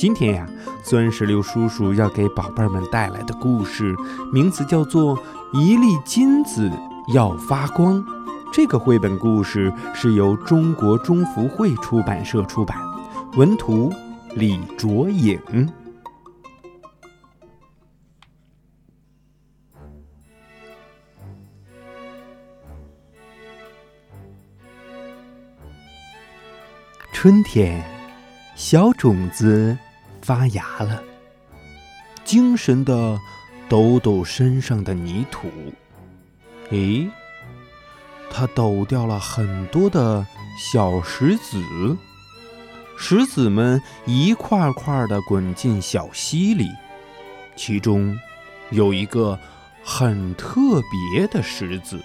今天呀，孙石榴叔叔要给宝贝们带来的故事名字叫做《一粒金子要发光》。这个绘本故事是由中国中福会出版社出版，文图李卓颖。春天，小种子。发芽了，精神的抖抖身上的泥土。诶，它抖掉了很多的小石子，石子们一块块的滚进小溪里。其中有一个很特别的石子。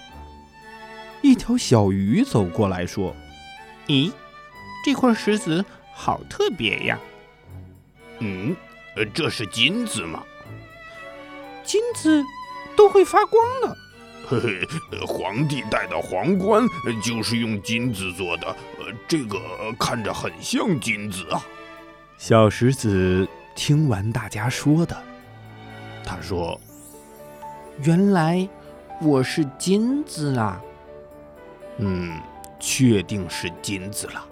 一条小鱼走过来说：“咦，这块石子好特别呀！”嗯，这是金子吗？金子都会发光的。嘿嘿，皇帝戴的皇冠就是用金子做的，呃，这个看着很像金子啊。小石子听完大家说的，他说：“原来我是金子啊！”嗯，确定是金子了。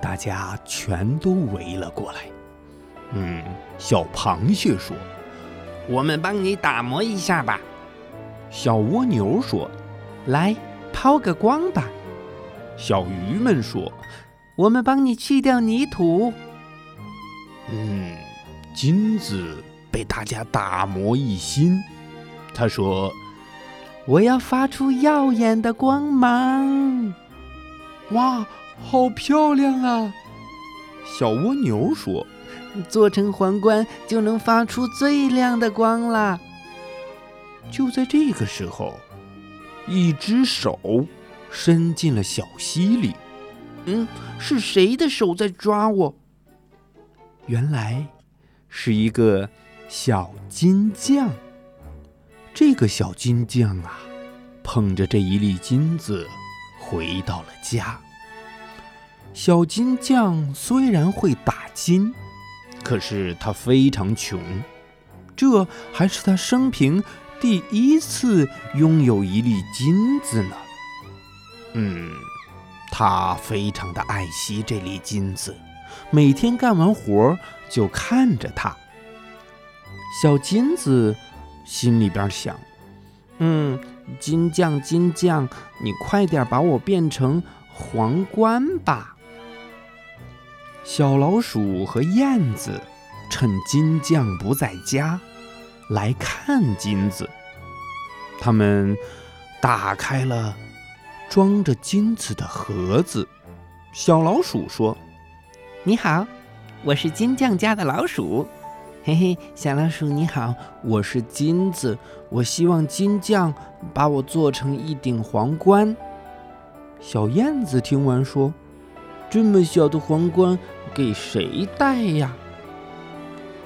大家全都围了过来。嗯，小螃蟹说：“我们帮你打磨一下吧。”小蜗牛说：“来抛个光吧。”小鱼们说：“我们帮你去掉泥土。”嗯，金子被大家打磨一新。他说：“我要发出耀眼的光芒。”哇，好漂亮啊！小蜗牛说。做成皇冠就能发出最亮的光啦！就在这个时候，一只手伸进了小溪里。嗯，是谁的手在抓我？原来是一个小金匠。这个小金匠啊，捧着这一粒金子回到了家。小金匠虽然会打金。可是他非常穷，这还是他生平第一次拥有一粒金子呢。嗯，他非常的爱惜这粒金子，每天干完活就看着它。小金子心里边想：“嗯，金匠，金匠，你快点把我变成皇冠吧。”小老鼠和燕子趁金匠不在家来看金子。他们打开了装着金子的盒子。小老鼠说：“你好，我是金匠家的老鼠。嘿嘿，小老鼠你好，我是金子。我希望金匠把我做成一顶皇冠。”小燕子听完说：“这么小的皇冠。”给谁戴呀？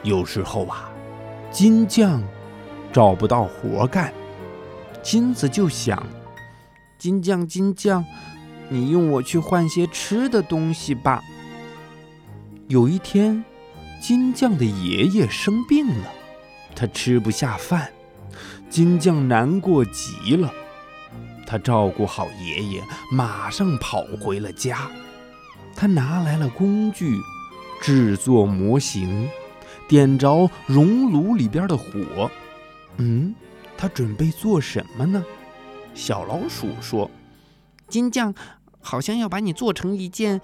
有时候啊，金匠找不到活干，金子就想：金匠，金匠，你用我去换些吃的东西吧。有一天，金匠的爷爷生病了，他吃不下饭，金匠难过极了。他照顾好爷爷，马上跑回了家。他拿来了工具，制作模型，点着熔炉里边的火。嗯，他准备做什么呢？小老鼠说：“金匠好像要把你做成一件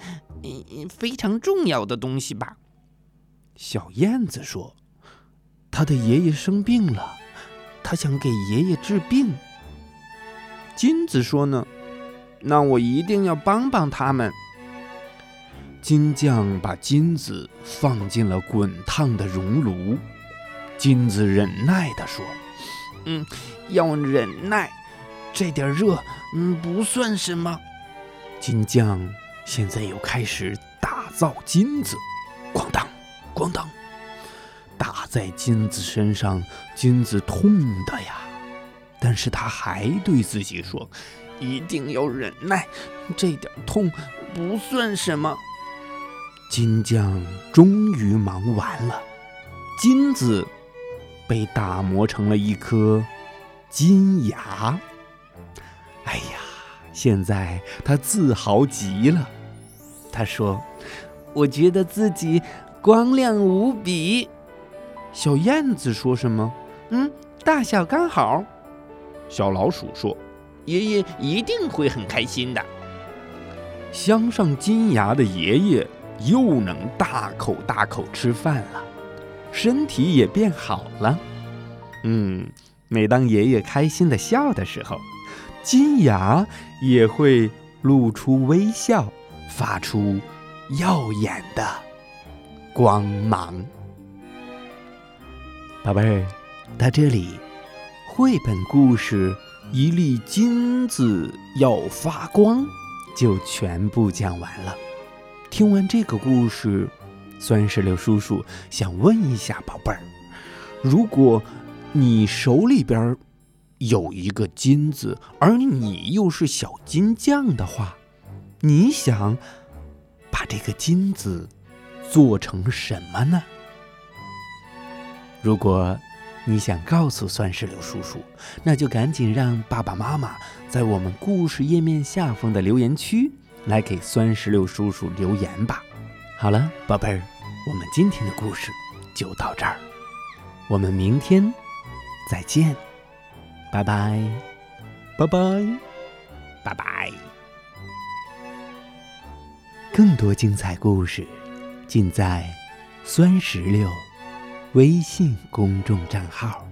非常重要的东西吧？”小燕子说：“他的爷爷生病了，他想给爷爷治病。”金子说：“呢，那我一定要帮帮他们。”金匠把金子放进了滚烫的熔炉。金子忍耐地说：“嗯，要忍耐，这点热，嗯，不算什么。金匠现在又开始打造金子，咣当，咣当，打在金子身上，金子痛的呀。但是他还对自己说：“一定要忍耐，这点痛不算什么。”金匠终于忙完了，金子被打磨成了一颗金牙。哎呀，现在他自豪极了。他说：“我觉得自己光亮无比。”小燕子说什么？嗯，大小刚好。小老鼠说：“爷爷一定会很开心的。”镶上金牙的爷爷又能大口大口吃饭了，身体也变好了。嗯，每当爷爷开心的笑的时候，金牙也会露出微笑，发出耀眼的光芒。宝贝儿，到这里。绘本故事《一粒金子要发光》就全部讲完了。听完这个故事，酸石榴叔叔想问一下宝贝儿：如果你手里边有一个金子，而你又是小金匠的话，你想把这个金子做成什么呢？如果。你想告诉酸石榴叔叔，那就赶紧让爸爸妈妈在我们故事页面下方的留言区来给酸石榴叔叔留言吧。好了，宝贝儿，我们今天的故事就到这儿，我们明天再见，拜拜，拜拜，拜拜。更多精彩故事尽在酸石榴。微信公众账号。